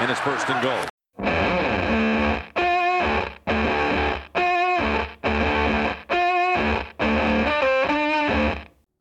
and it's first and goal.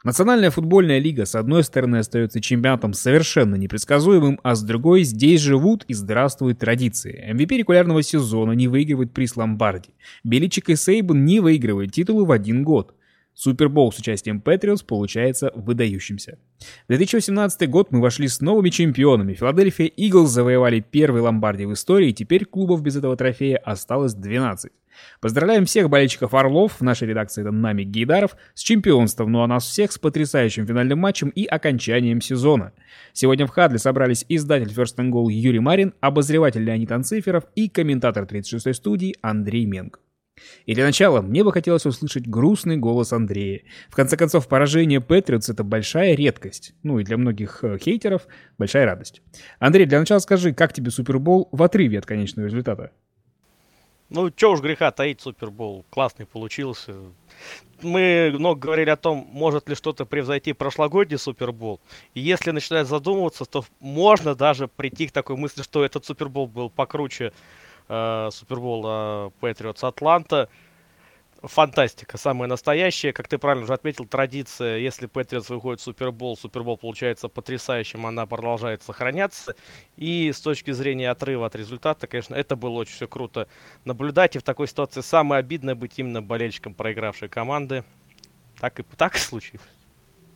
Национальная футбольная лига с одной стороны остается чемпионатом совершенно непредсказуемым, а с другой здесь живут и здравствуют традиции. MVP регулярного сезона не выигрывает приз Ломбарди. Беличик и Сейбан не выигрывают титулы в один год. Супербол с участием Патриотс получается выдающимся. В 2018 год мы вошли с новыми чемпионами. Филадельфия Иглс завоевали первый ломбарди в истории, и теперь клубов без этого трофея осталось 12. Поздравляем всех болельщиков Орлов, в нашей редакции это Нами Гейдаров, с чемпионством, ну а нас всех с потрясающим финальным матчем и окончанием сезона. Сегодня в Хадле собрались издатель First and Goal Юрий Марин, обозреватель Леонид Анциферов и комментатор 36-й студии Андрей Менг. И для начала мне бы хотелось услышать грустный голос Андрея. В конце концов, поражение Патриотс — это большая редкость. Ну и для многих э, хейтеров большая радость. Андрей, для начала скажи, как тебе Супербол в отрыве от конечного результата? Ну, чё уж греха таить, Супербол классный получился. Мы много говорили о том, может ли что-то превзойти прошлогодний Супербол. И если начинать задумываться, то можно даже прийти к такой мысли, что этот Супербол был покруче э, Супербола Патриотс Атланта фантастика, самая настоящая. Как ты правильно уже отметил, традиция, если Патриотс выходит в Супербол, Супербол получается потрясающим, она продолжает сохраняться. И с точки зрения отрыва от результата, конечно, это было очень все круто наблюдать. И в такой ситуации самое обидное быть именно болельщиком проигравшей команды. Так и, так и случилось.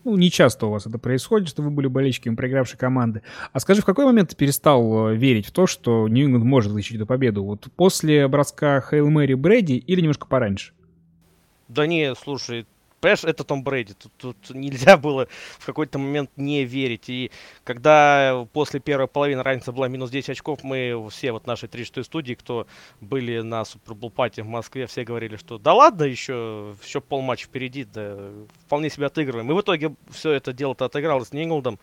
Ну, не часто у вас это происходит, что вы были болельщиками проигравшей команды. А скажи, в какой момент ты перестал э, верить в то, что Нью-Ингланд может вытащить эту победу? Вот после броска Хейл Мэри Брэди или немножко пораньше? Да не, слушай, понимаешь, это Том Брейди. Тут, тут нельзя было в какой-то момент не верить. И когда после первой половины разница была минус 10 очков, мы все вот нашей 36 студии, кто были на Super Bowl party в Москве, все говорили, что да ладно, еще, еще полматча впереди, да вполне себя отыгрываем. И в итоге все это дело-то отыгралось с Нинглдом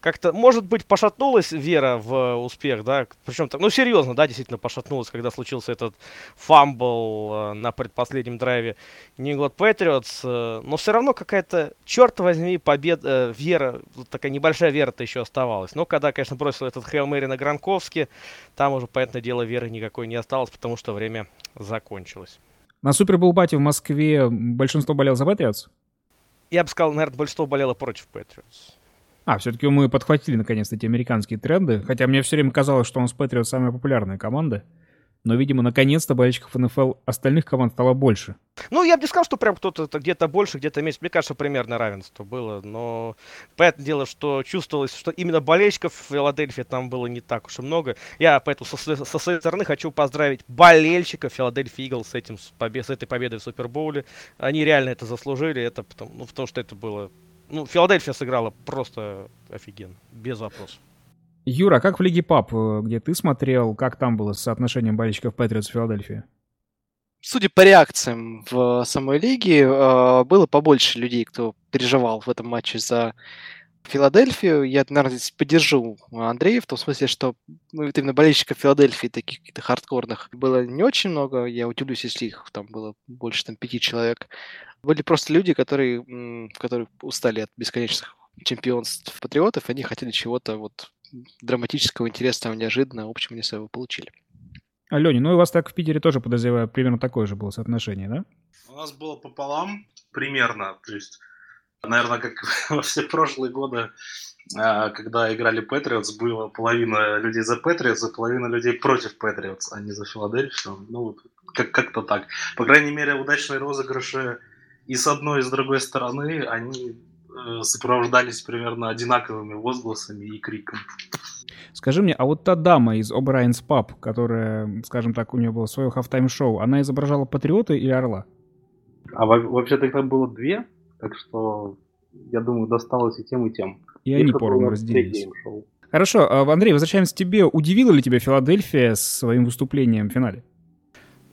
как-то, может быть, пошатнулась вера в успех, да, причем, ну, серьезно, да, действительно пошатнулась, когда случился этот фамбл э, на предпоследнем драйве New England Patriots, э, но все равно какая-то, черт возьми, победа, э, вера, такая небольшая вера-то еще оставалась. Но когда, конечно, бросил этот Хейл Мэри на Гранковске, там уже, понятное дело, веры никакой не осталось, потому что время закончилось. На Супербол Бате в Москве большинство болело за Patriots? Я бы сказал, наверное, большинство болело против Patriots. А, все-таки мы подхватили наконец-то эти американские тренды. Хотя мне все время казалось, что у нас Патриот самая популярная команда. Но, видимо, наконец-то болельщиков НФЛ остальных команд стало больше. Ну, я бы не сказал, что прям кто-то где-то больше, где-то меньше. Мне кажется, примерно равенство было. Но понятное дело, что чувствовалось, что именно болельщиков в Филадельфии там было не так уж и много. Я поэтому со, со своей стороны хочу поздравить болельщиков Филадельфии Игл с, этим, с, побед, с этой победой в Супербоуле. Они реально это заслужили. Это потому, ну, потому что это было ну, Филадельфия сыграла просто офигенно, без вопросов. Юра, как в Лиге Пап, э, где ты смотрел, как там было с соотношением болельщиков Патриотс в Филадельфии? Судя по реакциям в самой лиге, э, было побольше людей, кто переживал в этом матче за Филадельфию. Я, наверное, здесь поддержу Андрея в том смысле, что ну, именно болельщиков Филадельфии, таких каких-то хардкорных, было не очень много. Я удивлюсь, если их там было больше там, пяти человек. Были просто люди, которые, которые устали от бесконечных чемпионств патриотов, они хотели чего-то вот драматического, интересного, неожиданного, в общем, они своего получили. А, Леня, ну и у вас так в Питере тоже, подозреваю, примерно такое же было соотношение, да? У нас было пополам примерно, то есть, наверное, как во все прошлые годы, а, когда играли Патриотс, было половина людей за Патриотс, а половина людей против Патриотс, а не за Филадельфию. Ну, как- как-то так. По крайней мере, удачные розыгрыши и с одной, и с другой стороны они э, сопровождались примерно одинаковыми возгласами и криком. Скажи мне, а вот та дама из O'Brien's Pub, которая, скажем так, у нее было свое halftime-шоу, она изображала Патриота или Орла? А вообще-то их там было две, так что, я думаю, досталось и тем, и тем. И они поровну разделились. Хорошо, а, Андрей, возвращаемся к тебе. Удивила ли тебя Филадельфия своим выступлением в финале?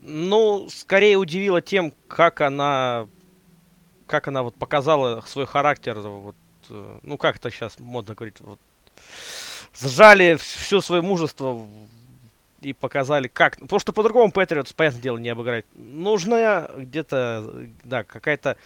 Ну, скорее удивила тем, как она как она вот показала свой характер, вот, э, ну как это сейчас модно говорить, вот, сжали все свое мужество и показали, как. Потому что по-другому Патриотс, понятное дело, не обыграть. Нужна где-то, да, какая-то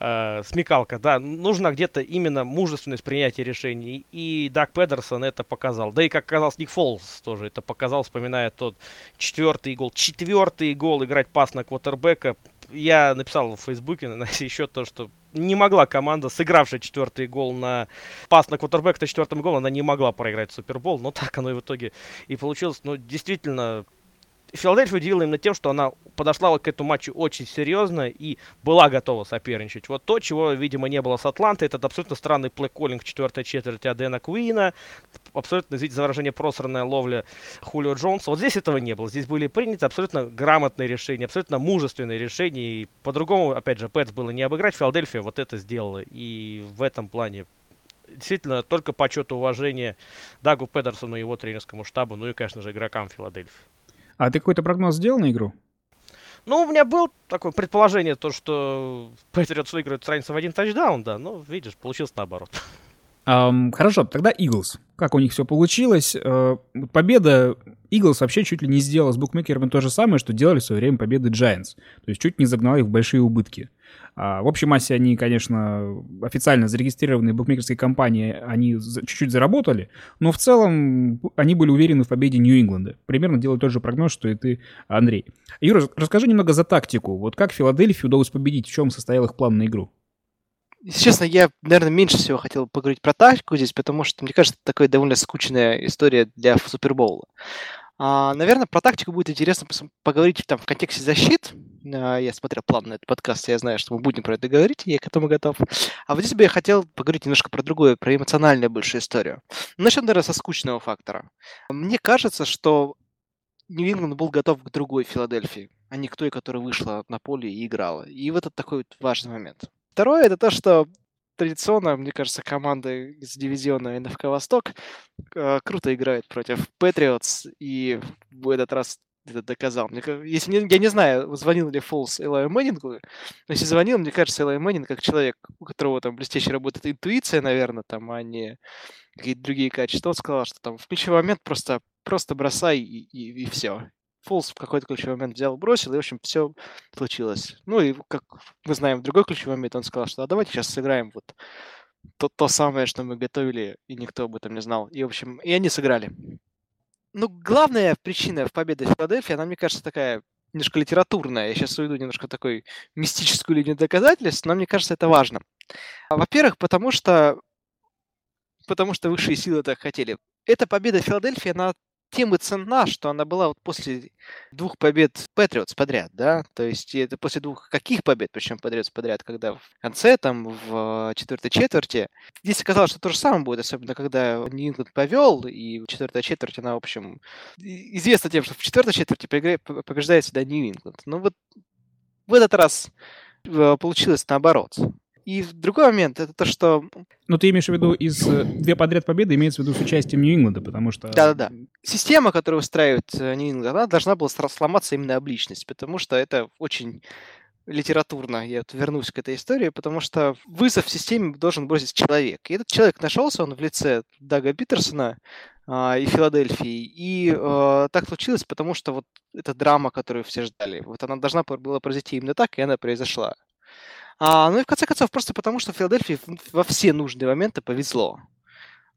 э, смекалка, да. Нужно где-то именно мужественность принятия решений. И Даг Педерсон это показал. Да и, как оказалось, Ник Фолс тоже это показал, вспоминая тот четвертый гол. Четвертый гол играть пас на квотербека. Я написал в Фейсбуке на еще то, что не могла команда, сыгравшая четвертый гол на пас на квотербек на четвертом голе, она не могла проиграть Супербол, но так оно и в итоге и получилось. Но действительно, Филадельфия удивила именно тем, что она подошла к этому матчу очень серьезно и была готова соперничать. Вот то, чего, видимо, не было с Атлантой, это абсолютно странный плей-коллинг в четвертой четверти Адена Куина, абсолютно, извините за выражение, просранная ловля Хулио Джонса. Вот здесь этого не было. Здесь были приняты абсолютно грамотные решения, абсолютно мужественные решения. И по-другому, опять же, Пэтс было не обыграть. Филадельфия вот это сделала. И в этом плане действительно только почет и уважение Дагу Педерсону и его тренерскому штабу, ну и, конечно же, игрокам Филадельфии. А ты какой-то прогноз сделал на игру? Ну, у меня было такое предположение, то, что Патриотс выиграют с разницей в один тачдаун, да, но, видишь, получилось наоборот. Um, хорошо, тогда Eagles. Как у них все получилось? Uh, победа Eagles вообще чуть ли не сделала с букмекерами то же самое, что делали в свое время победы Giants. То есть чуть не загнала их в большие убытки. Uh, в общей массе они, конечно, официально зарегистрированные букмекерские компании, они чуть-чуть заработали, но в целом они были уверены в победе Нью-Ингланда. Примерно делают тот же прогноз, что и ты, Андрей. Юра, расскажи немного за тактику. Вот как Филадельфии удалось победить, в чем состоял их план на игру? Если честно, я, наверное, меньше всего хотел поговорить про тактику здесь, потому что, мне кажется, это такая довольно скучная история для Супербоула. А, наверное, про тактику будет интересно поговорить там, в контексте защит. А, я смотрел план на этот подкаст, я знаю, что мы будем про это говорить, я к этому готов. А вот здесь бы я хотел поговорить немножко про другое, про эмоциональную большую историю. Начнем, наверное, со скучного фактора. Мне кажется, что Нью-Ингланд был готов к другой Филадельфии, а не к той, которая вышла на поле и играла. И в этот такой вот важный момент. Второе, это то, что традиционно, мне кажется, команды из дивизиона НФК Восток э, круто играют против Патриотс, и в этот раз это доказал. Мне, если, я не знаю, звонил ли Фолс Элай Мэннингу, но если звонил, мне кажется, Элай Мэннинг, как человек, у которого там блестяще работает интуиция, наверное, там, а не какие-то другие качества, он сказал, что там в ключевой момент просто, просто бросай и, и, и все. Фолс в какой-то ключевой момент взял, бросил, и, в общем, все случилось. Ну, и, как мы знаем, в другой ключевой момент он сказал, что а давайте сейчас сыграем вот то, то самое, что мы готовили, и никто об этом не знал. И, в общем, и они сыграли. Ну, главная причина в победе Филадельфии, она, мне кажется, такая немножко литературная. Я сейчас уйду немножко такой мистическую линию доказательств, но мне кажется, это важно. Во-первых, потому что потому что высшие силы так хотели. Эта победа Филадельфии, она тем и ценна, что она была вот после двух побед Патриотс подряд, да, то есть это после двух каких побед, причем Патриотс подряд, когда в конце, там, в четвертой четверти, здесь оказалось, что то же самое будет, особенно когда Нью-Ингланд повел, и в четвертой четверти она, в общем, известна тем, что в четвертой четверти побеждает всегда Нью-Ингланд. Но вот в этот раз э, получилось наоборот. И другой момент, это то, что... Ну, ты имеешь в виду из э, две подряд победы имеется в виду с участием Нью-Ингланда, потому что... Да-да-да. Система, которую устраивает э, Нью-Ингланд, она должна была сломаться именно об личность, потому что это очень литературно, я вот вернусь к этой истории, потому что вызов системе должен бросить человек. И этот человек нашелся, он в лице Дага Питерсона э, и Филадельфии. И э, так случилось, потому что вот эта драма, которую все ждали, вот она должна была произойти именно так, и она произошла. А, ну и в конце концов, просто потому, что Филадельфии во все нужные моменты повезло.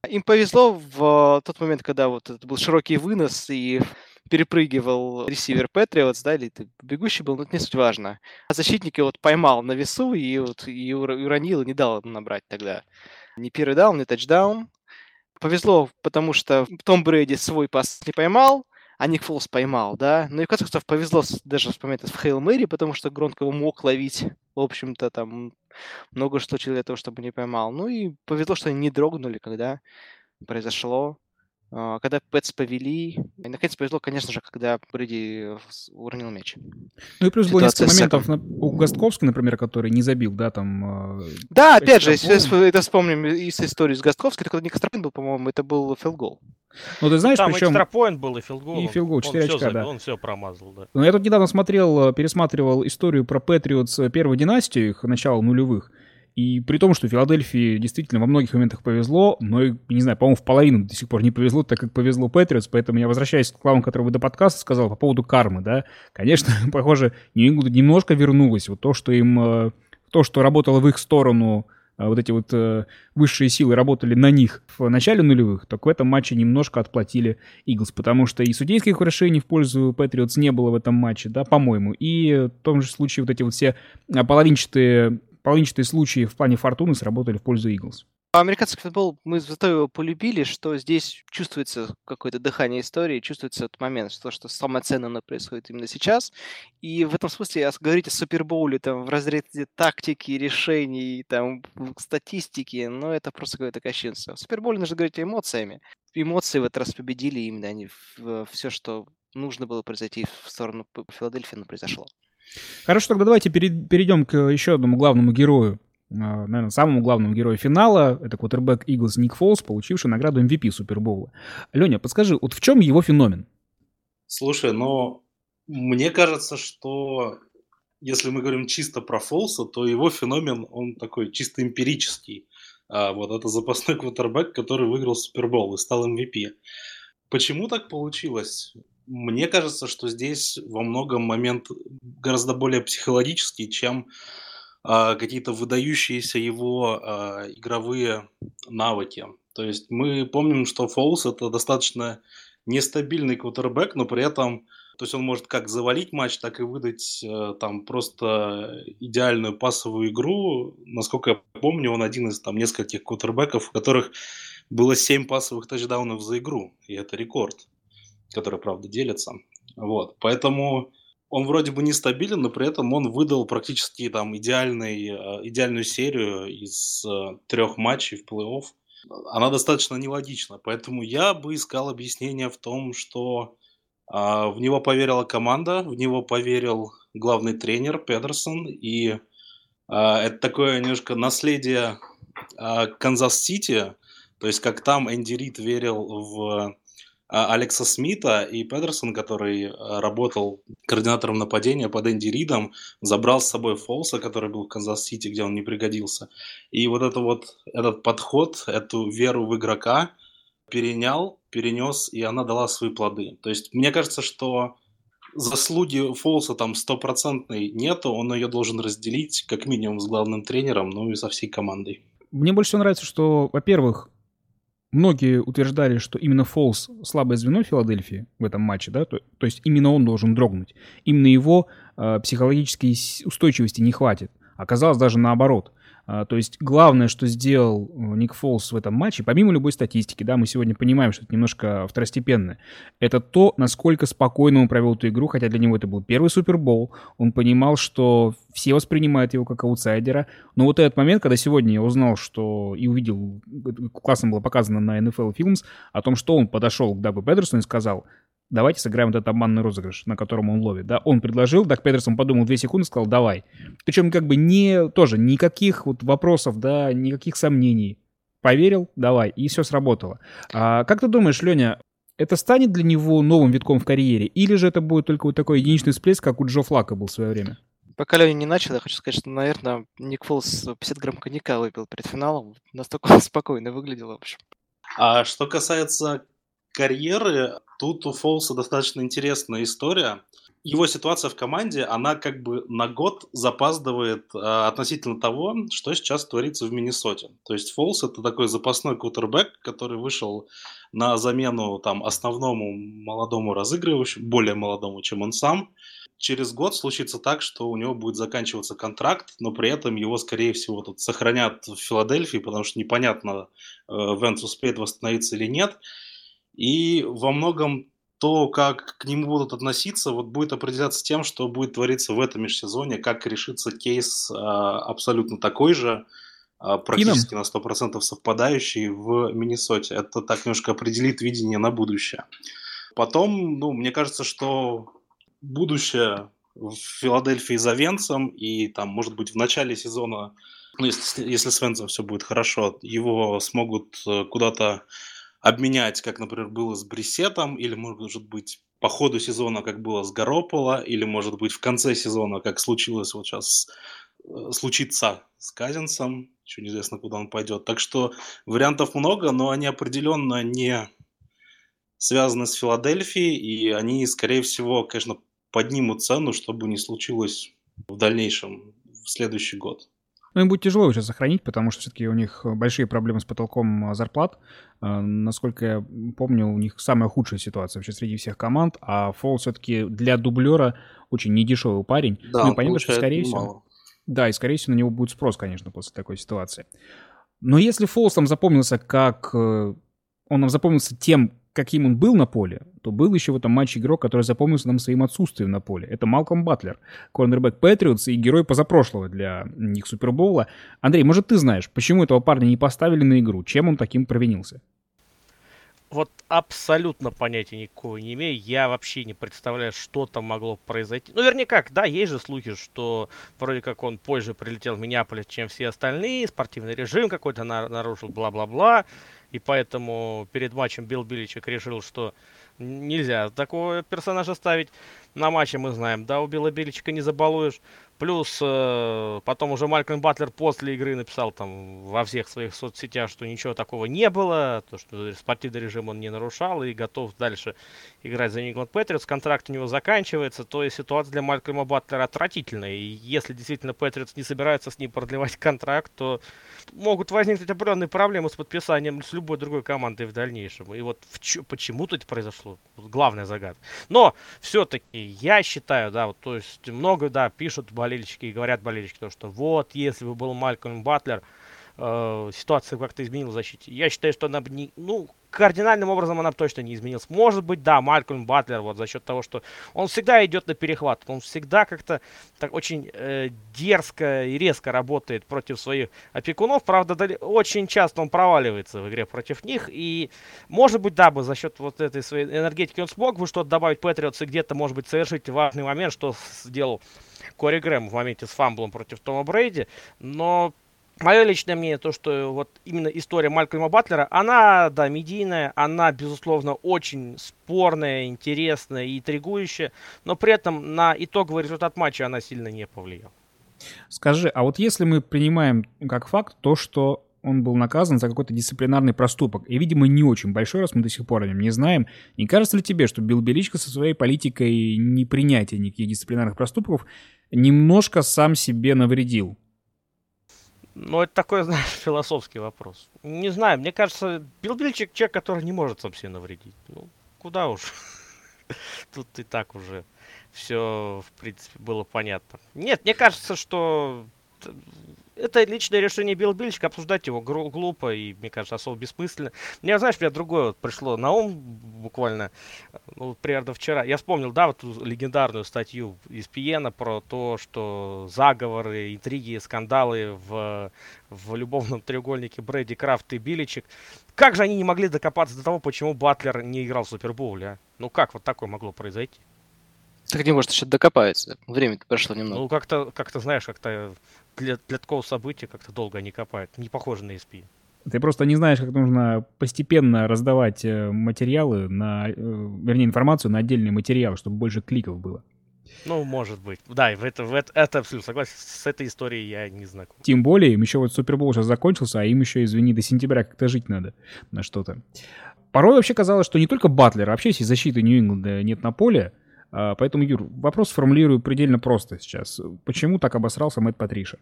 Им повезло в тот момент, когда вот это был широкий вынос и перепрыгивал ресивер Патриотс, да, или бегущий был, но это не суть важно. А защитник его вот поймал на весу и, вот, и уронил, не дал набрать тогда ни первый даун, ни тачдаун. Повезло, потому что Том Брэди свой пас не поймал, а Ник Фолс поймал, да. Ну и в конце концов повезло даже в момент в Хейл Мэри, потому что Гронк его мог ловить. В общем-то, там много что для того, чтобы не поймал. Ну и повезло, что они не дрогнули, когда произошло. А, когда Пэтс повели. И, наконец, повезло, конечно же, когда Брэди уронил мяч. Ну и плюс было несколько моментов на, у Гостковска, например, который не забил, да, там... Э, да, опять же, если это вспомним из истории с Гостковской, это когда не экстрапоинт был, по-моему, это был филгол. Ну, ты знаешь, Там причем... экстрапоинт был и филгол. И филгол, 4 очка, забил, да. Он все промазал, да. Ну, я тут недавно смотрел, пересматривал историю про Патриотс э, первой династию, их начала нулевых. И при том, что Филадельфии действительно во многих моментах повезло, но, не знаю, по-моему, в половину до сих пор не повезло, так как повезло Патриотс, поэтому я возвращаюсь к словам, которые вы до подкаста сказал по поводу кармы, да. Конечно, похоже, Нью-Ингланд немножко вернулось. Вот то, что им, э, то, что работало в их сторону а вот эти вот э, высшие силы работали на них в начале нулевых, так в этом матче немножко отплатили Иглс, потому что и судейских решений в пользу Патриотс не было в этом матче, да, по-моему, и в том же случае вот эти вот все половинчатые, половинчатые случаи в плане фортуны сработали в пользу Иглс. Американский футбол, мы зато его полюбили, что здесь чувствуется какое-то дыхание истории, чувствуется этот момент, что, что самое ценное оно происходит именно сейчас. И в этом смысле говорить о Супербоуле там, в разрезе тактики, решений, там, статистики, ну, это просто какое-то кощунство. В Супербоуле нужно говорить эмоциями. Эмоции в этот раз победили именно они. Все, что нужно было произойти в сторону Филадельфии, оно произошло. Хорошо, тогда давайте перейдем к еще одному главному герою а, наверное, самому главному герою финала. Это квотербек Иглс Ник Фолс, получивший награду MVP Супербоула. Леня, подскажи, вот в чем его феномен? Слушай, ну, мне кажется, что если мы говорим чисто про Фолса, то его феномен, он такой чисто эмпирический. А вот это запасной квотербек, который выиграл Супербол и стал MVP. Почему так получилось? Мне кажется, что здесь во многом момент гораздо более психологический, чем а, какие-то выдающиеся его а, игровые навыки. То есть мы помним, что Фолс это достаточно нестабильный квотербек, но при этом то есть он может как завалить матч, так и выдать э, там просто идеальную пасовую игру. Насколько я помню, он один из там нескольких квотербеков, у которых было 7 пасовых тачдаунов за игру. И это рекорд, который, правда, делится. Вот. Поэтому он вроде бы нестабилен, но при этом он выдал практически там идеальный, э, идеальную серию из э, трех матчей в плей-офф. Она достаточно нелогична, поэтому я бы искал объяснение в том, что а, в него поверила команда, в него поверил главный тренер Педерсон, и а, это такое немножко наследие а, Канзас-Сити, то есть как там Энди Рид верил в Алекса Смита и Педерсон, который э, работал координатором нападения под Энди Ридом, забрал с собой Фолса, который был в Канзас-Сити, где он не пригодился. И вот, это вот этот подход, эту веру в игрока перенял, перенес, и она дала свои плоды. То есть мне кажется, что заслуги Фолса там стопроцентной нету, он ее должен разделить как минимум с главным тренером, ну и со всей командой. Мне больше всего нравится, что, во-первых, Многие утверждали, что именно Фолс слабое звено Филадельфии в этом матче, да, то, то есть именно он должен дрогнуть. Именно его э, психологической устойчивости не хватит. Оказалось даже наоборот. А, то есть главное, что сделал э, Ник Фолс в этом матче, помимо любой статистики, да, мы сегодня понимаем, что это немножко второстепенное, это то, насколько спокойно он провел эту игру, хотя для него это был первый Супербол, он понимал, что все воспринимают его как аутсайдера, но вот этот момент, когда сегодня я узнал, что и увидел, классно было показано на NFL Films, о том, что он подошел к Дагу Педерсону и сказал, давайте сыграем вот этот обманный розыгрыш, на котором он ловит, да, он предложил, Даг Педерсон подумал две секунды, сказал, давай. Причем как бы не, тоже никаких вот вопросов, да, никаких сомнений. Поверил, давай, и все сработало. А, как ты думаешь, Леня, это станет для него новым витком в карьере, или же это будет только вот такой единичный всплеск, как у Джо Флака был в свое время? Пока Леня не начал, я хочу сказать, что, наверное, Ник Фолс 50 грамм коньяка выпил перед финалом. Настолько спокойно выглядел, в общем. А что касается карьеры, тут у Фолса достаточно интересная история. Его ситуация в команде, она как бы на год запаздывает э, относительно того, что сейчас творится в Миннесоте. То есть Фолс это такой запасной кутербэк, который вышел на замену там основному молодому разыгрывающему, более молодому, чем он сам. Через год случится так, что у него будет заканчиваться контракт, но при этом его, скорее всего, тут сохранят в Филадельфии, потому что непонятно, э, Венс успеет восстановиться или нет. И во многом то, как к нему будут относиться, вот будет определяться тем, что будет твориться в этом межсезоне, как решится кейс а, абсолютно такой же, а, практически Ином. на 100% совпадающий в Миннесоте. Это так немножко определит видение на будущее. Потом, ну, мне кажется, что будущее в Филадельфии за Венцем и там, может быть, в начале сезона, ну, если, если с Венцем все будет хорошо, его смогут э, куда-то обменять, как, например, было с Брисетом, или, может быть, по ходу сезона, как было с Гарополо, или, может быть, в конце сезона, как случилось вот сейчас э, случится с Казинсом, еще неизвестно, куда он пойдет. Так что вариантов много, но они определенно не связаны с Филадельфией, и они, скорее всего, конечно, поднимут цену, чтобы не случилось в дальнейшем, в следующий год. Ну, им будет тяжело сейчас сохранить, потому что все-таки у них большие проблемы с потолком зарплат. Э, насколько я помню, у них самая худшая ситуация вообще среди всех команд, а Фол все-таки для дублера очень недешевый парень. Да, ну, понятно, что, скорее всего... Мало. Да, и, скорее всего, на него будет спрос, конечно, после такой ситуации. Но если Фолс там запомнился как... Э, он нам запомнился тем, каким он был на поле, то был еще в этом матче игрок, который запомнился нам своим отсутствием на поле. Это Малком Батлер, корнербэк Патриотс и герой позапрошлого для них Супербоула. Андрей, может, ты знаешь, почему этого парня не поставили на игру? Чем он таким провинился? Вот абсолютно понятия никакого не имею. Я вообще не представляю, что там могло произойти. Ну, вернее, как, да, есть же слухи, что вроде как он позже прилетел в Миннеаполис, чем все остальные, спортивный режим какой-то нарушил, бла-бла-бла. И поэтому перед матчем Билл Биличек решил, что нельзя такого персонажа ставить. На матче мы знаем, да, у Билла Биличика не забалуешь. Плюс э, потом уже Малькольм Батлер после игры написал там во всех своих соцсетях, что ничего такого не было, то, что спортивный режим он не нарушал и готов дальше играть за Нью-Ингланд Патриотс. Контракт у него заканчивается, то есть ситуация для Малькольма Батлера отвратительная. И если действительно Патриотс не собираются с ним продлевать контракт, то могут возникнуть определенные проблемы с подписанием с любой другой командой в дальнейшем. И вот в чё, почему тут произошло? Главная загадка. Но все-таки я считаю, да, вот, то есть много, да, пишут болельщики и говорят болельщики, то, что вот, если бы был Малькольм Батлер, э, ситуация как-то изменилась в защите. Я считаю, что она бы не, ну, кардинальным образом она точно не изменилась. Может быть, да, Малькольм Батлер, вот за счет того, что он всегда идет на перехват, он всегда как-то так очень э, дерзко и резко работает против своих опекунов. Правда, очень часто он проваливается в игре против них. И, может быть, да, бы за счет вот этой своей энергетики он смог бы что-то добавить Патриотс и где-то, может быть, совершить важный момент, что сделал Кори Грэм в моменте с фамблом против Тома Брейди. Но Мое личное мнение, то, что вот именно история Малькольма Батлера, она, да, медийная, она, безусловно, очень спорная, интересная и интригующая, но при этом на итоговый результат матча она сильно не повлияла. Скажи, а вот если мы принимаем как факт то, что он был наказан за какой-то дисциплинарный проступок. И, видимо, не очень большой, раз мы до сих пор о нем не знаем. Не кажется ли тебе, что Билл Беличко со своей политикой непринятия никаких дисциплинарных проступков немножко сам себе навредил? Ну, это такой, знаешь, философский вопрос. Не знаю, мне кажется, Билл Бильчик человек, который не может сам себе навредить. Ну, куда уж. Тут и так уже все, в принципе, было понятно. Нет, мне кажется, что это личное решение Билл Бильчика, обсуждать его глупо и, мне кажется, особо бессмысленно. Мне, знаешь, мне другое вот пришло на ум буквально, ну, примерно вчера. Я вспомнил, да, вот ту легендарную статью из Пиена про то, что заговоры, интриги, скандалы в, в любовном треугольнике Брэди Крафт и Билличек. Как же они не могли докопаться до того, почему Батлер не играл в Супербоуле, а? Ну как вот такое могло произойти? Так не может еще докопается. Время-то прошло немного. Ну, как-то, как-то, знаешь, как-то для, для такого события как-то долго они копают. Не похоже на SP. Ты просто не знаешь, как нужно постепенно раздавать э, материалы, на, э, вернее, информацию на отдельные материалы, чтобы больше кликов было. Ну, может быть. Да, в это, в это, это абсолютно согласен. С этой историей я не знаком. Тем более, им еще вот Супербол сейчас закончился, а им еще, извини, до сентября как-то жить надо на что-то. Порой вообще казалось, что не только Батлер, а вообще если защиты Нью-Ингланда нет на поле, поэтому, Юр, вопрос формулирую предельно просто сейчас. Почему так обосрался Мэтт Патриша?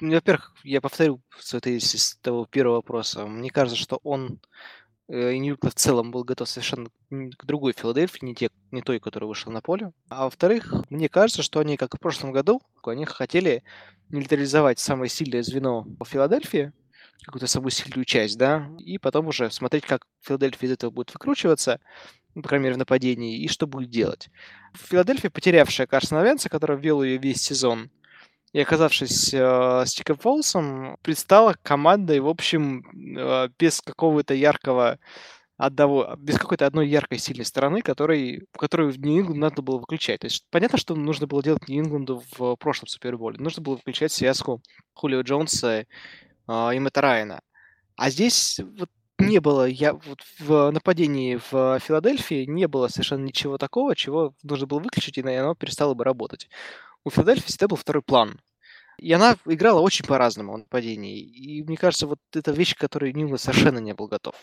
Ну, во-первых, я повторю свой тезис того первого вопроса. Мне кажется, что он э, и Ньютон в целом был готов совершенно к другой Филадельфии, не, те, не той, которая вышла на поле. А во-вторых, мне кажется, что они, как и в прошлом году, они хотели нейтрализовать самое сильное звено в Филадельфии, какую-то самую сильную часть, да, и потом уже смотреть, как Филадельфия из этого будет выкручиваться, ну, крайней мере, в нападении, и что будет делать. Филадельфия, потерявшая Карсона Венца, который вел ее весь сезон, и оказавшись э, с Чиком Фолсом, предстала командой, в общем, э, без какого-то яркого одного, без какой-то одной яркой сильной стороны, которой, которую в Нью-Ингланд надо было выключать. То есть понятно, что нужно было делать Нью-Ингланду в прошлом Суперболе. Нужно было выключать связку Хулио Джонса э, и Мэтта Райана. А здесь вот не было, я вот в нападении в Филадельфии не было совершенно ничего такого, чего нужно было выключить, и оно перестало бы работать. У Филадельфии всегда был второй план. И она играла очень по-разному в нападении. И мне кажется, вот это вещь, к которой Ньюланд совершенно не был готов.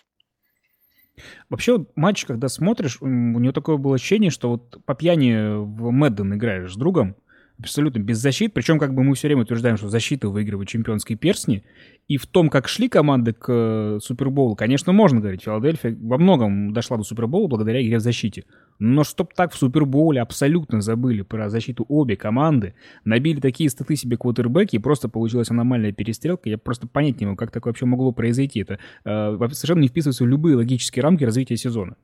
Вообще, вот матч, когда смотришь, у него такое было ощущение, что вот по пьяни в Мэдден играешь с другом, абсолютно без защит. Причем как бы мы все время утверждаем, что защита выигрывает чемпионские персни. И в том, как шли команды к э, Супербоулу, конечно, можно говорить. Филадельфия во многом дошла до Супербоула благодаря игре в защите. Но чтоб так в Супербоуле абсолютно забыли про защиту обе команды, набили такие статы себе квотербеки, и просто получилась аномальная перестрелка, я просто понять не могу, как такое вообще могло произойти. Это э, совершенно не вписывается в любые логические рамки развития сезона.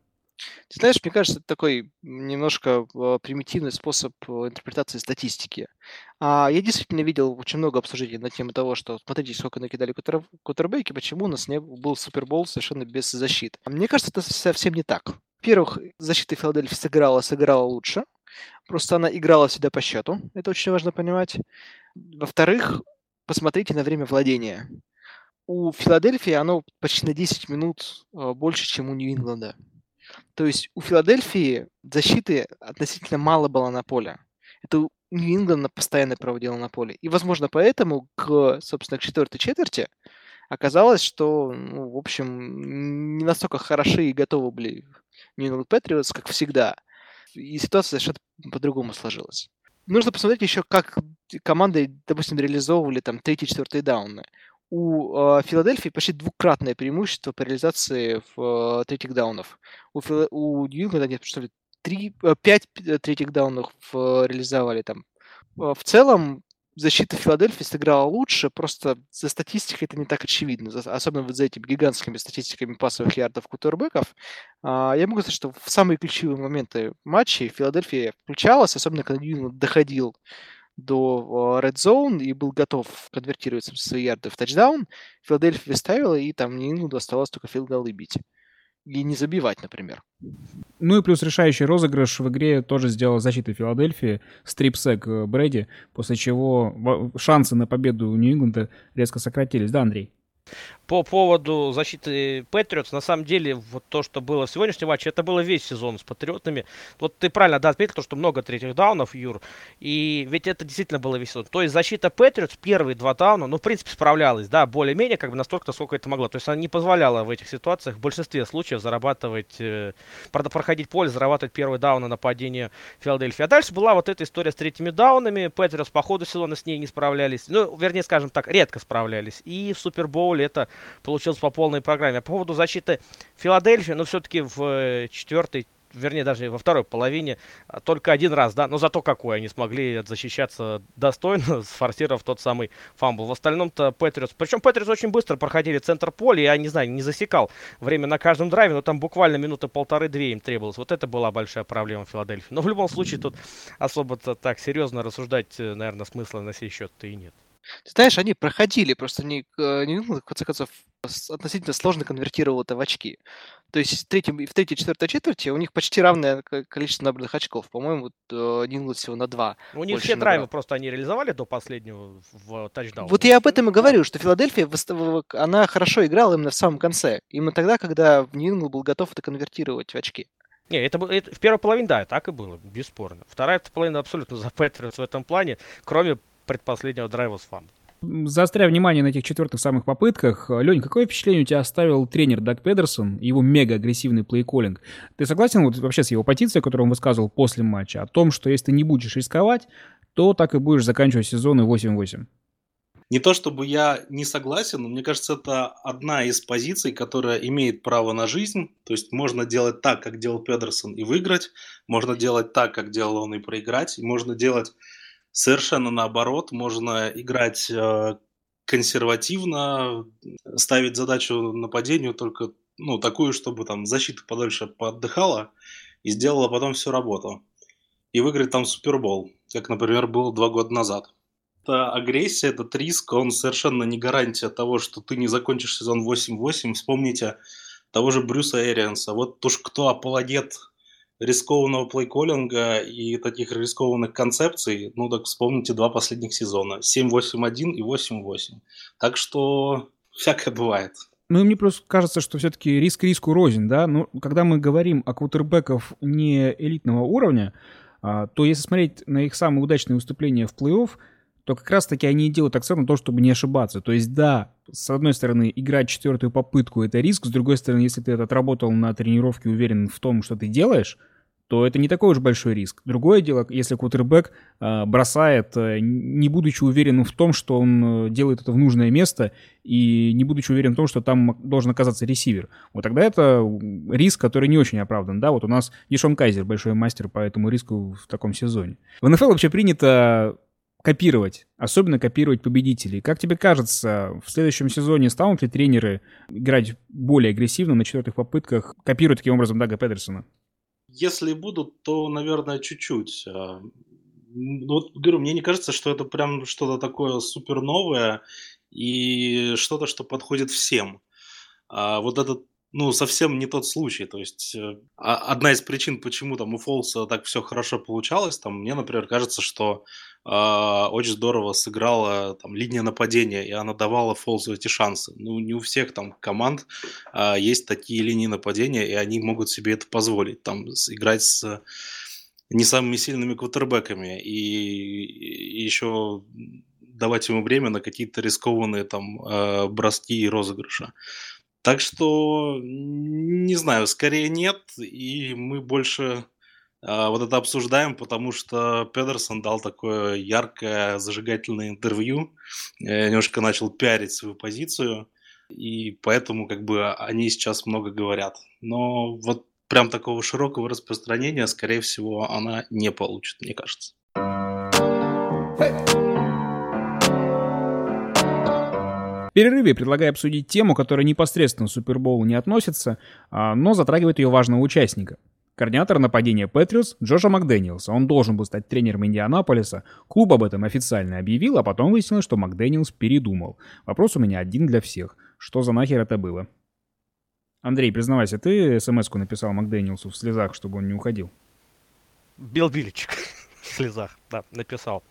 Ты знаешь, мне кажется, это такой немножко э, примитивный способ э, интерпретации статистики. А я действительно видел очень много обсуждений на тему того, что смотрите, сколько накидали кутер, кутербеки, почему у нас не был Супербол совершенно без защиты. А мне кажется, это совсем не так. Во-первых, защита Филадельфии сыграла, сыграла лучше. Просто она играла всегда по счету. Это очень важно понимать. Во-вторых, посмотрите на время владения. У Филадельфии оно почти на 10 минут э, больше, чем у Нью-Ингланда. То есть у Филадельфии защиты относительно мало было на поле. Это у Нью-Ингланда постоянно проводила на поле. И, возможно, поэтому к, собственно, к четвертой четверти оказалось, что, ну, в общем, не настолько хороши и готовы были Нью-Ингланд Патриотс, как всегда. И ситуация совершенно по-другому сложилась. Нужно посмотреть еще, как команды, допустим, реализовывали там третий, четвертый дауны у э, Филадельфии почти двукратное преимущество по реализации в э, третьих даунов. У, Фила... у Нью-Ингланда нет, что ли, три, э, пять э, третьих даунов в, реализовали там. В целом, защита Филадельфии сыграла лучше, просто за статистикой это не так очевидно, особенно вот за этими гигантскими статистиками пасовых ярдов кутербеков. А, я могу сказать, что в самые ключевые моменты матчей Филадельфия включалась, особенно когда Нью доходил до Red Zone и был готов конвертировать свои ярды в тачдаун, Филадельфия ставила, и там Нью-Ингланду оставалось только филголы бить. И не забивать, например. Ну и плюс решающий розыгрыш в игре тоже сделал защита Филадельфии, стрипсек э, Брэди, после чего шансы на победу у Нью-Ингланда резко сократились. Да, Андрей? По поводу защиты Патриотс, на самом деле, вот то, что было в сегодняшнем матче, это было весь сезон с Патриотами. Вот ты правильно да, отметил, то, что много третьих даунов, Юр, и ведь это действительно было весь сезон. То есть защита Патриотс, первые два дауна, ну, в принципе, справлялась, да, более-менее, как бы настолько, насколько это могло. То есть она не позволяла в этих ситуациях в большинстве случаев зарабатывать, э, проходить поле, зарабатывать первый даун на нападение Филадельфии. А дальше была вот эта история с третьими даунами. Патриотс по ходу сезона с ней не справлялись. Ну, вернее, скажем так, редко справлялись. И в Супербоуле это получилось по полной программе. По поводу защиты Филадельфии, ну, все-таки в э, четвертой вернее, даже во второй половине, а, только один раз, да, но зато какой они смогли защищаться достойно, сфорсировав тот самый фамбл. В остальном-то Патриотс, причем Патриотс очень быстро проходили центр поля, я не знаю, не засекал время на каждом драйве, но там буквально минуты полторы-две им требовалось. Вот это была большая проблема Филадельфии. Но в любом случае тут особо-то так серьезно рассуждать, э, наверное, смысла на сей счет-то и нет. Ты знаешь, они проходили, просто не, не в конце концов, относительно сложно конвертировал это в очки. То есть в третьем, в третьей, четвертой четверти у них почти равное количество набранных очков. По-моему, Нингланд всего на два. У них все драйвы просто они реализовали до последнего в тачдаун. Вот я об этом и говорю, что Филадельфия, она хорошо играла именно в самом конце. Именно тогда, когда Нингланд был готов это конвертировать в очки. Не, это, это в первой половине, да, так и было, бесспорно. Вторая половина абсолютно за Патриотс в этом плане, кроме предпоследнего драйва с фан. Заостряя внимание на этих четвертых самых попытках, Лень, какое впечатление у тебя оставил тренер Даг Педерсон и его мега-агрессивный плей-коллинг? Ты согласен вот вообще с его позицией, которую он высказывал после матча, о том, что если ты не будешь рисковать, то так и будешь заканчивать сезоны 8-8? Не то чтобы я не согласен, но мне кажется, это одна из позиций, которая имеет право на жизнь. То есть можно делать так, как делал Педерсон, и выиграть. Можно делать так, как делал он, и проиграть. И можно делать совершенно наоборот. Можно играть э, консервативно, ставить задачу нападению только ну, такую, чтобы там защита подольше поотдыхала и сделала потом всю работу. И выиграть там Супербол, как, например, было два года назад. Это агрессия, этот риск, он совершенно не гарантия того, что ты не закончишь сезон 8-8. Вспомните того же Брюса Эрианса. Вот уж кто апологет рискованного плейколлинга и таких рискованных концепций, ну так вспомните два последних сезона. 7-8-1 и 8-8. Так что всякое бывает. Ну, мне просто кажется, что все-таки риск риску рознь, да? Ну, когда мы говорим о квотербеков не элитного уровня, а, то если смотреть на их самые удачные выступления в плей-офф, то как раз-таки они делают акцент на то, чтобы не ошибаться. То есть, да, с одной стороны, играть четвертую попытку — это риск, с другой стороны, если ты это отработал на тренировке, уверен в том, что ты делаешь, то это не такой уж большой риск. Другое дело, если квотербек э, бросает, э, не будучи уверенным в том, что он э, делает это в нужное место, и не будучи уверен в том, что там должен оказаться ресивер. Вот тогда это риск, который не очень оправдан. Да, вот у нас Дишон Кайзер большой мастер по этому риску в таком сезоне. В НФЛ вообще принято копировать, особенно копировать победителей. Как тебе кажется, в следующем сезоне станут ли тренеры играть более агрессивно на четвертых попытках, копируя таким образом Дага Педерсона? Если будут, то, наверное, чуть-чуть. А, вот, говорю, мне не кажется, что это прям что-то такое супер новое и что-то, что подходит всем. А вот этот ну, совсем не тот случай. То есть э, а, одна из причин, почему там у Фолса так все хорошо получалось, там, мне, например, кажется, что э, очень здорово сыграла там линия нападения, и она давала Фолсу эти шансы. Ну, не у всех там команд э, есть такие линии нападения, и они могут себе это позволить. Там играть с не самыми сильными квотербеками и, и еще давать ему время на какие-то рискованные там э, броски и розыгрыши. Так что, не знаю, скорее нет, и мы больше э, вот это обсуждаем, потому что Педерсон дал такое яркое, зажигательное интервью, э, немножко начал пиарить свою позицию, и поэтому как бы они сейчас много говорят. Но вот прям такого широкого распространения, скорее всего, она не получит, мне кажется. Перерыве предлагаю обсудить тему, которая непосредственно к Супербоулу не относится, а, но затрагивает ее важного участника. Координатор нападения Патриотс Джоша Макдэниелса. Он должен был стать тренером Индианаполиса. Клуб об этом официально объявил, а потом выяснилось, что Макдэниелс передумал. Вопрос у меня один для всех. Что за нахер это было? Андрей, признавайся, ты смс-ку написал Макдэниелсу в слезах, чтобы он не уходил? Билл Биличек в слезах, да, написал.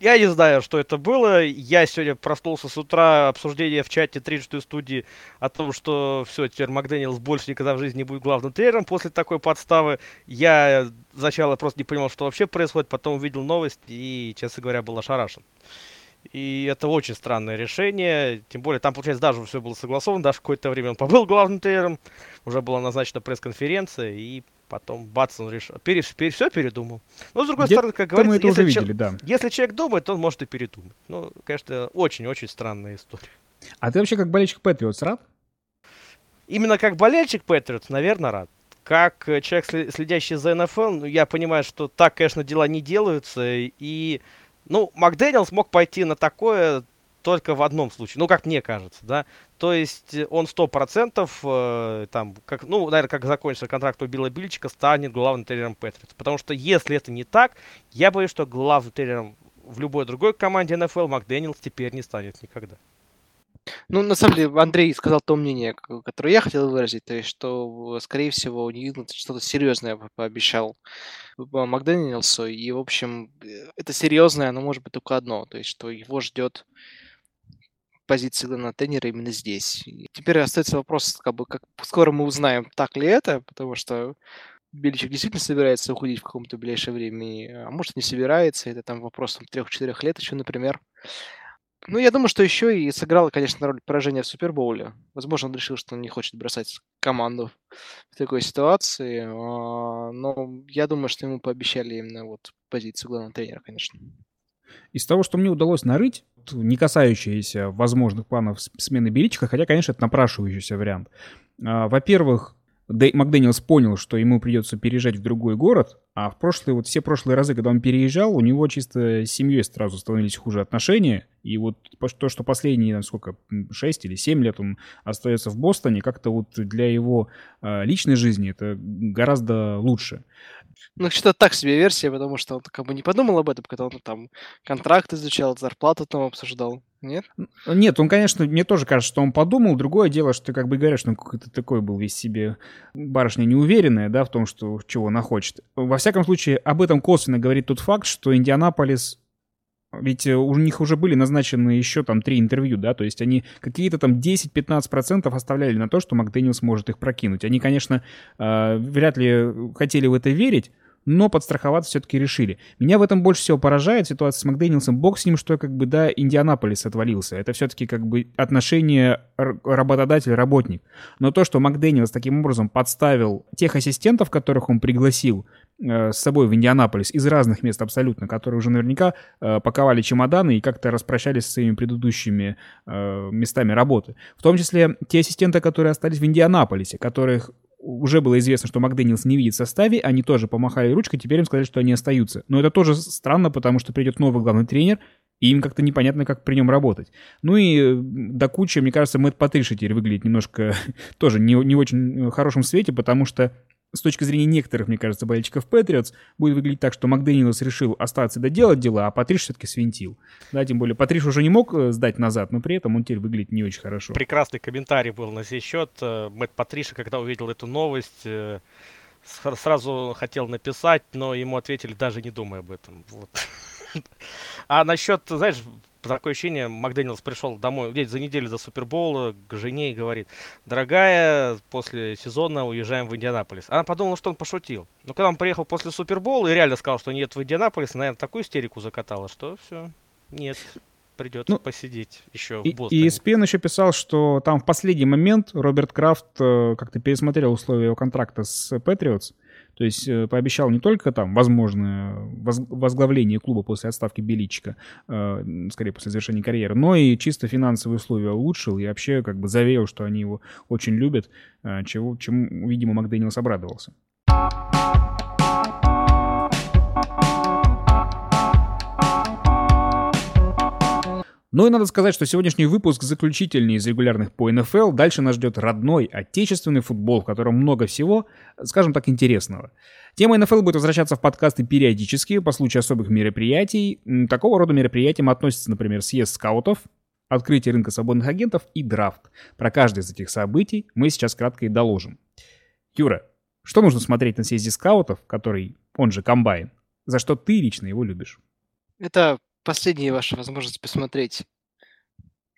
Я не знаю, что это было. Я сегодня проснулся с утра, обсуждение в чате трижды студии о том, что все, теперь Макдэниелс больше никогда в жизни не будет главным тренером после такой подставы. Я сначала просто не понимал, что вообще происходит, потом увидел новость и, честно говоря, был ошарашен. И это очень странное решение. Тем более, там, получается, даже все было согласовано. Даже какое-то время он побыл главным тренером. Уже была назначена пресс-конференция. И потом бац, он решил, пере, пере, все передумал. Но, с другой Где стороны, как говорится, это если, уже видели, да. если человек думает, то он может и передумать. Ну, конечно, очень-очень странная история. А ты вообще как болельщик Патриотс рад? Именно как болельщик Патриотс, наверное, рад. Как человек, следящий за НФЛ, ну, я понимаю, что так, конечно, дела не делаются. И, ну, Макдэниел смог пойти на такое только в одном случае, ну, как мне кажется, да, то есть э, он 100% э, там, как, ну, наверное, как закончится контракт у Билла Бильчика, станет главным тренером Патриотс. Потому что если это не так, я боюсь, что главным тренером в любой другой команде НФЛ Макдэниелс теперь не станет никогда. Ну, на самом деле, Андрей сказал то мнение, которое я хотел выразить, то есть, что, скорее всего, Ньюилл что-то серьезное пообещал Макдэниелсу, и, в общем, э, это серьезное, оно может быть только одно, то есть, что его ждет позиции главного тренера именно здесь. И теперь остается вопрос, как бы, как скоро мы узнаем, так ли это, потому что Беличек действительно собирается уходить в каком-то ближайшее время, а может не собирается, это там вопрос трех-четырех лет еще, например. Ну, я думаю, что еще и сыграла, конечно, роль поражения в Супербоуле. Возможно, он решил, что он не хочет бросать команду в такой ситуации, а, но я думаю, что ему пообещали именно вот позицию главного тренера, конечно. Из того, что мне удалось нарыть, не касающиеся возможных планов смены Беличика, хотя, конечно, это напрашивающийся вариант. А, во-первых, Макдэниелс понял, что ему придется переезжать в другой город, а в прошлые, вот все прошлые разы, когда он переезжал, у него чисто с семьей сразу становились хуже отношения, и вот то, что последние, сколько, 6 или 7 лет он остается в Бостоне, как-то вот для его э, личной жизни это гораздо лучше. Ну, что-то так себе версия, потому что он как бы не подумал об этом, когда он там контракт изучал, зарплату там обсуждал. Нет? Нет, он, конечно, мне тоже кажется, что он подумал. Другое дело, что ты как бы говоришь, он какой-то такой был весь себе барышня неуверенная, да, в том, что чего она хочет. Во всяком случае, об этом косвенно говорит тот факт, что Индианаполис ведь э, у них уже были назначены еще там три интервью, да, то есть они какие-то там 10-15% оставляли на то, что МакДэниелс может их прокинуть. Они, конечно, э, вряд ли хотели в это верить, но подстраховаться все-таки решили. Меня в этом больше всего поражает ситуация с Макдэниелсом. Бог с ним, что как бы, да, Индианаполис отвалился. Это все-таки как бы отношение работодатель-работник. Но то, что Макдэниелс таким образом подставил тех ассистентов, которых он пригласил, э, с собой в Индианаполис из разных мест абсолютно, которые уже наверняка э, паковали чемоданы и как-то распрощались со своими предыдущими э, местами работы. В том числе те ассистенты, которые остались в Индианаполисе, которых уже было известно, что Макдэниелс не видит в составе, они тоже помахали ручкой, теперь им сказали, что они остаются. Но это тоже странно, потому что придет новый главный тренер, и им как-то непонятно, как при нем работать. Ну и э, до кучи, мне кажется, Мэтт Патриши теперь выглядит немножко тоже не, не очень хорошем свете, потому что с точки зрения некоторых, мне кажется, болельщиков Патриотс, будет выглядеть так, что Макдэниелс решил остаться и доделать дела, а Патриш все-таки свинтил. Да, тем более Патриш уже не мог э, сдать назад, но при этом он теперь выглядит не очень хорошо. Прекрасный комментарий был на сей счет. Э, Мэтт Патриша, когда увидел эту новость, э, сразу хотел написать, но ему ответили, даже не думай об этом. Вот. А насчет, знаешь, такое ощущение, Макдэниелс пришел домой где за неделю до Супербола к жене и говорит, дорогая, после сезона уезжаем в Индианаполис. Она подумала, что он пошутил. Но когда он приехал после Супербола и реально сказал, что нет в Индианаполис, наверное, такую истерику закатала, что все, нет придется ну, посидеть еще и, в Бостоне. И ESPN еще писал, что там в последний момент Роберт Крафт э, как-то пересмотрел условия его контракта с Patriots, то есть э, пообещал не только там возможное возглавление клуба после отставки Беличика, э, скорее после завершения карьеры, но и чисто финансовые условия улучшил и вообще как бы заверил, что они его очень любят, э, чего, чему, видимо, Макдэниелс обрадовался. Ну и надо сказать, что сегодняшний выпуск заключительный из регулярных по НФЛ. Дальше нас ждет родной, отечественный футбол, в котором много всего, скажем так, интересного. Тема НФЛ будет возвращаться в подкасты периодически по случаю особых мероприятий. Такого рода мероприятиям относятся, например, съезд скаутов, открытие рынка свободных агентов и драфт. Про каждое из этих событий мы сейчас кратко и доложим. Юра, что нужно смотреть на съезде скаутов, который, он же комбайн, за что ты лично его любишь? Это последняя ваша возможность посмотреть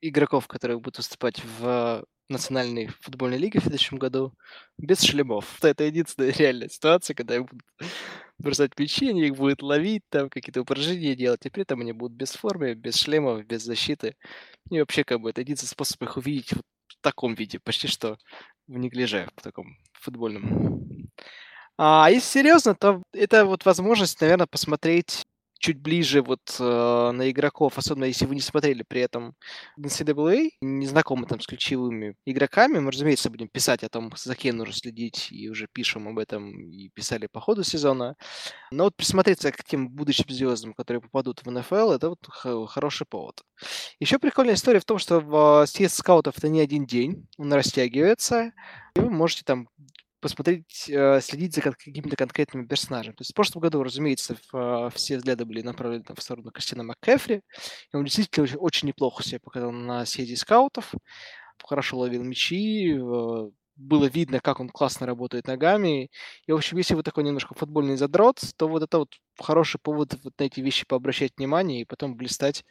игроков, которые будут выступать в национальной футбольной лиге в следующем году без шлемов. Это единственная реальная ситуация, когда их будут бросать мячи, они их будут ловить, там какие-то упражнения делать, и при этом они будут без формы, без шлемов, без защиты. И вообще, как бы, это единственный способ их увидеть вот в таком виде, почти что в неглиже, в таком футбольном. А если серьезно, то это вот возможность, наверное, посмотреть чуть ближе вот э, на игроков, особенно если вы не смотрели при этом NCAA, не знакомы там с ключевыми игроками, мы, разумеется, будем писать о том, за кем нужно следить, и уже пишем об этом, и писали по ходу сезона. Но вот присмотреться к тем будущим звездам, которые попадут в НФЛ, это вот хороший повод. Еще прикольная история в том, что в съезд скаутов это не один день, он растягивается, и вы можете там посмотреть, э, следить за какими-то конкретными персонажами. То есть в прошлом году, разумеется, а, все взгляды были направлены в сторону Кристина МакКефри, и он действительно очень, неплохо себя показал на съезде скаутов, хорошо ловил мячи, э, было видно, как он классно работает ногами. И, в общем, если вы такой немножко футбольный задрот, то вот это вот хороший повод вот на эти вещи пообращать внимание и потом блистать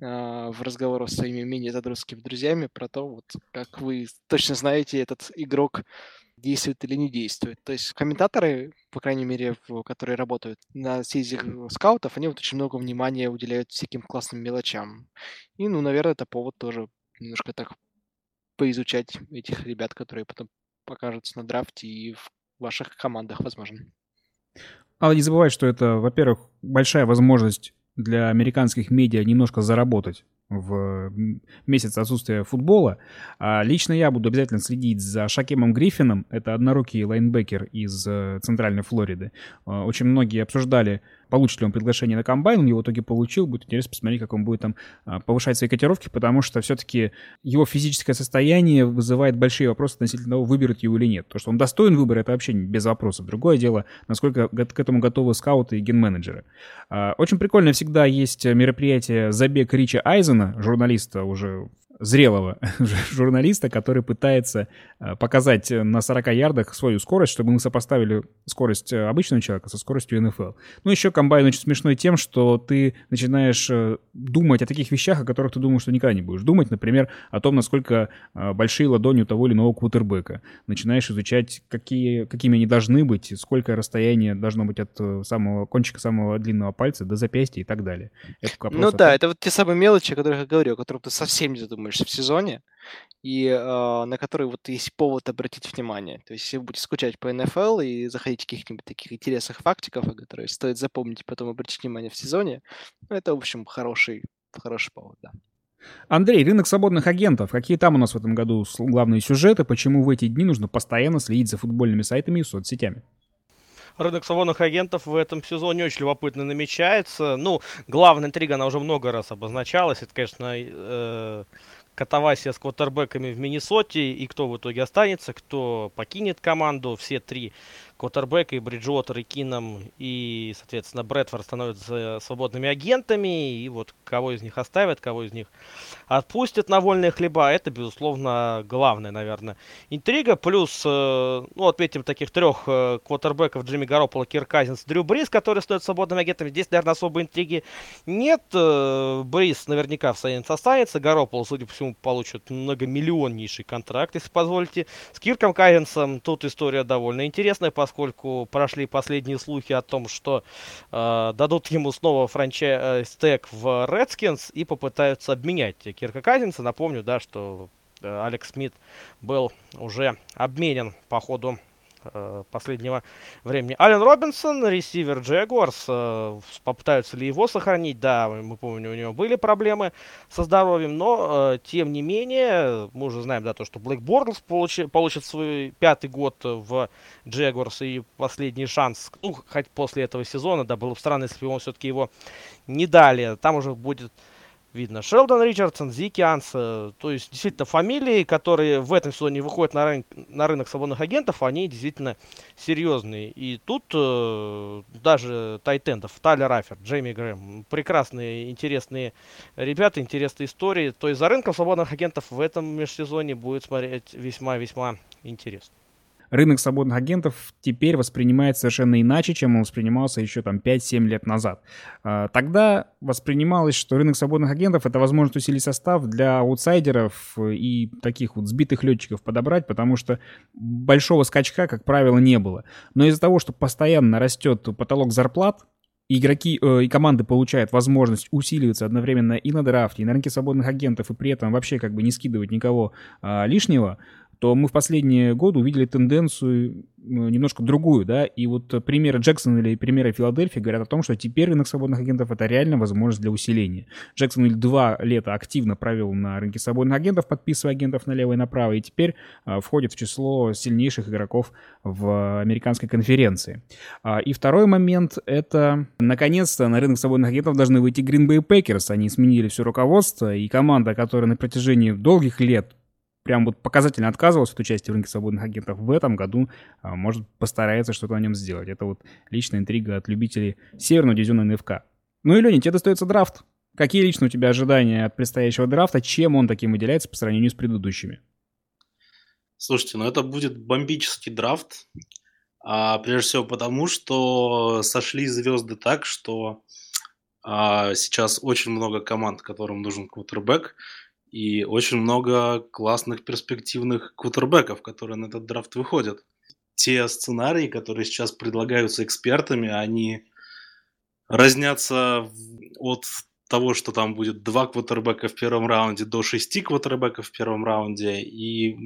э, в разговорах с своими менее задротскими друзьями про то, вот, как вы точно знаете, этот игрок действует или не действует. То есть комментаторы, по крайней мере, которые работают на съезде скаутов, они вот очень много внимания уделяют всяким классным мелочам. И, ну, наверное, это повод тоже немножко так поизучать этих ребят, которые потом покажутся на драфте и в ваших командах, возможно. Надо не забывать, что это, во-первых, большая возможность для американских медиа немножко заработать в месяц отсутствия футбола. А лично я буду обязательно следить за Шакемом Гриффином. Это однорукий лайнбекер из э, Центральной Флориды. А, очень многие обсуждали получит ли он приглашение на комбайн, он его в итоге получил, будет интересно посмотреть, как он будет там а, повышать свои котировки, потому что все-таки его физическое состояние вызывает большие вопросы относительно того, выберут его или нет. То, что он достоин выбора, это вообще без вопросов. Другое дело, насколько к этому готовы скауты и ген-менеджеры. А, очень прикольно всегда есть мероприятие «Забег Рича Айзена», журналиста уже зрелого журналиста, который пытается э, показать на 40 ярдах свою скорость, чтобы мы сопоставили скорость э, обычного человека со скоростью НФЛ. Ну, еще комбайн очень смешной тем, что ты начинаешь э, думать о таких вещах, о которых ты думал, что никогда не будешь думать. Например, о том, насколько большие ладони у того или иного квотербека. Начинаешь изучать, какие, какими они должны быть, сколько расстояние должно быть от самого кончика самого длинного пальца до запястья и так далее. Это ну да, это вот те самые мелочи, о которых я говорю, о которых ты совсем не задумываешься находишься в сезоне, и э, на который вот есть повод обратить внимание. То есть, если вы будете скучать по НФЛ и заходить в каких-нибудь таких интересных фактиков, которые стоит запомнить потом обратить внимание в сезоне, ну, это, в общем, хороший, хороший повод, да. Андрей, рынок свободных агентов. Какие там у нас в этом году главные сюжеты? Почему в эти дни нужно постоянно следить за футбольными сайтами и соцсетями? Рынок свободных агентов в этом сезоне очень любопытно намечается. Ну, главная интрига, она уже много раз обозначалась. Это, конечно, э, катавасия с квотербеками в Миннесоте и кто в итоге останется, кто покинет команду. Все три квотербека и Бриджуотер, и Кином, и, соответственно, Брэдфорд становятся свободными агентами, и вот кого из них оставят, кого из них отпустят на вольные хлеба, это, безусловно, главная, наверное, интрига. Плюс, э, ну, отметим таких трех э, квотербеков Джимми Гаропола, Кир Казинс, Дрю Брис, которые стоят свободными агентами. Здесь, наверное, особой интриги нет. Э, Брис наверняка в Сайенс останется. Гаропол, судя по всему, получит многомиллионнейший контракт, если позволите. С Кирком Казинсом тут история довольно интересная, поскольку поскольку прошли последние слухи о том, что э, дадут ему снова франчайз-тег в Redskins и попытаются обменять Кирка Казинса. Напомню, да, что э, Алекс Смит был уже обменен по ходу Э, последнего времени. Ален Робинсон, ресивер Джегуарс, э, попытаются ли его сохранить? Да, мы помним, у него были проблемы со здоровьем, но, э, тем не менее, мы уже знаем, да, то, что Блэк Борнс получи, получит свой пятый год в Джегуарс и последний шанс, ну, хоть после этого сезона, да, было бы странно, если бы ему все-таки его не дали. Там уже будет видно. Шелдон Ричардсон, Зики Анс, то есть действительно фамилии, которые в этом сезоне выходят на, рынок, на рынок свободных агентов, они действительно серьезные. И тут э, даже тайтендов, Тайлер Рафер, Джейми Грэм, прекрасные, интересные ребята, интересные истории. То есть за рынком свободных агентов в этом межсезоне будет смотреть весьма-весьма интересно рынок свободных агентов теперь воспринимается совершенно иначе, чем он воспринимался еще там 5-7 лет назад. А, тогда воспринималось, что рынок свободных агентов — это возможность усилить состав для аутсайдеров и таких вот сбитых летчиков подобрать, потому что большого скачка, как правило, не было. Но из-за того, что постоянно растет потолок зарплат, игроки э, и команды получают возможность усиливаться одновременно и на драфте, и на рынке свободных агентов, и при этом вообще как бы не скидывать никого э, лишнего, то мы в последние годы увидели тенденцию немножко другую, да, и вот примеры Джексона или примеры Филадельфии говорят о том, что теперь рынок свободных агентов это реально возможность для усиления. Джексон два лета активно провел на рынке свободных агентов, подписывая агентов налево и направо, и теперь а, входит в число сильнейших игроков в американской конференции. А, и второй момент это, наконец-то, на рынок свободных агентов должны выйти Green Bay Packers. Они сменили все руководство, и команда, которая на протяжении долгих лет прям вот показательно отказывался от участия в рынке свободных агентов, в этом году а, может постарается что-то на нем сделать. Это вот личная интрига от любителей северного дивизиона НФК. Ну и, Леня, тебе достается драфт. Какие лично у тебя ожидания от предстоящего драфта? Чем он таким выделяется по сравнению с предыдущими? Слушайте, ну это будет бомбический драфт. А, прежде всего потому, что сошли звезды так, что а, сейчас очень много команд, которым нужен квотербек и очень много классных перспективных квотербеков, которые на этот драфт выходят. Те сценарии, которые сейчас предлагаются экспертами, они разнятся от того, что там будет два квотербека в первом раунде до шести квотербеков в первом раунде, и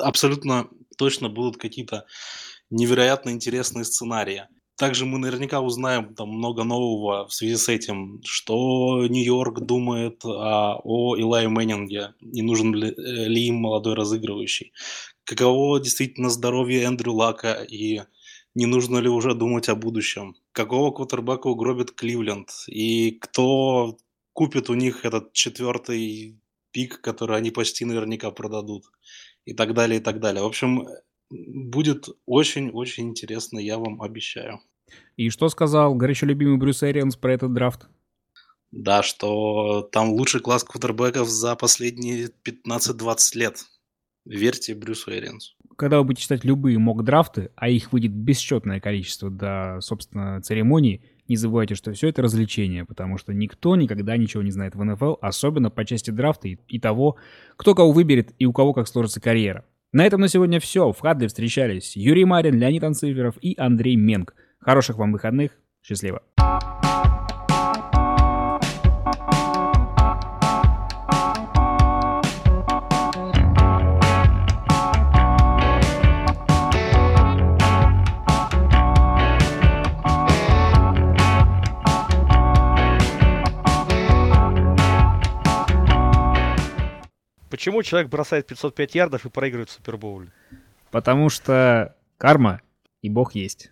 абсолютно точно будут какие-то невероятно интересные сценарии. Также мы наверняка узнаем там много нового в связи с этим, что Нью-Йорк думает а, о Илае Мэннинге, не нужен ли, э, ли им молодой разыгрывающий. Каково действительно здоровье Эндрю Лака и не нужно ли уже думать о будущем. Какого квотербека угробит Кливленд и кто купит у них этот четвертый пик, который они почти наверняка продадут и так далее, и так далее. В общем, Будет очень-очень интересно, я вам обещаю. И что сказал горячо любимый Брюс Эрианс про этот драфт? Да, что там лучший класс квотербеков за последние 15-20 лет. Верьте Брюсу Эриансу. Когда вы будете читать любые мок-драфты, а их выйдет бесчетное количество до, собственно, церемонии, не забывайте, что все это развлечение, потому что никто никогда ничего не знает в НФЛ, особенно по части драфта и, и того, кто кого выберет и у кого как сложится карьера. На этом на сегодня все. В Хадле встречались Юрий Марин, Леонид Анциферов и Андрей Менг. Хороших вам выходных. Счастливо. Почему человек бросает 505 ярдов и проигрывает в Супербоуле? Потому что карма и бог есть.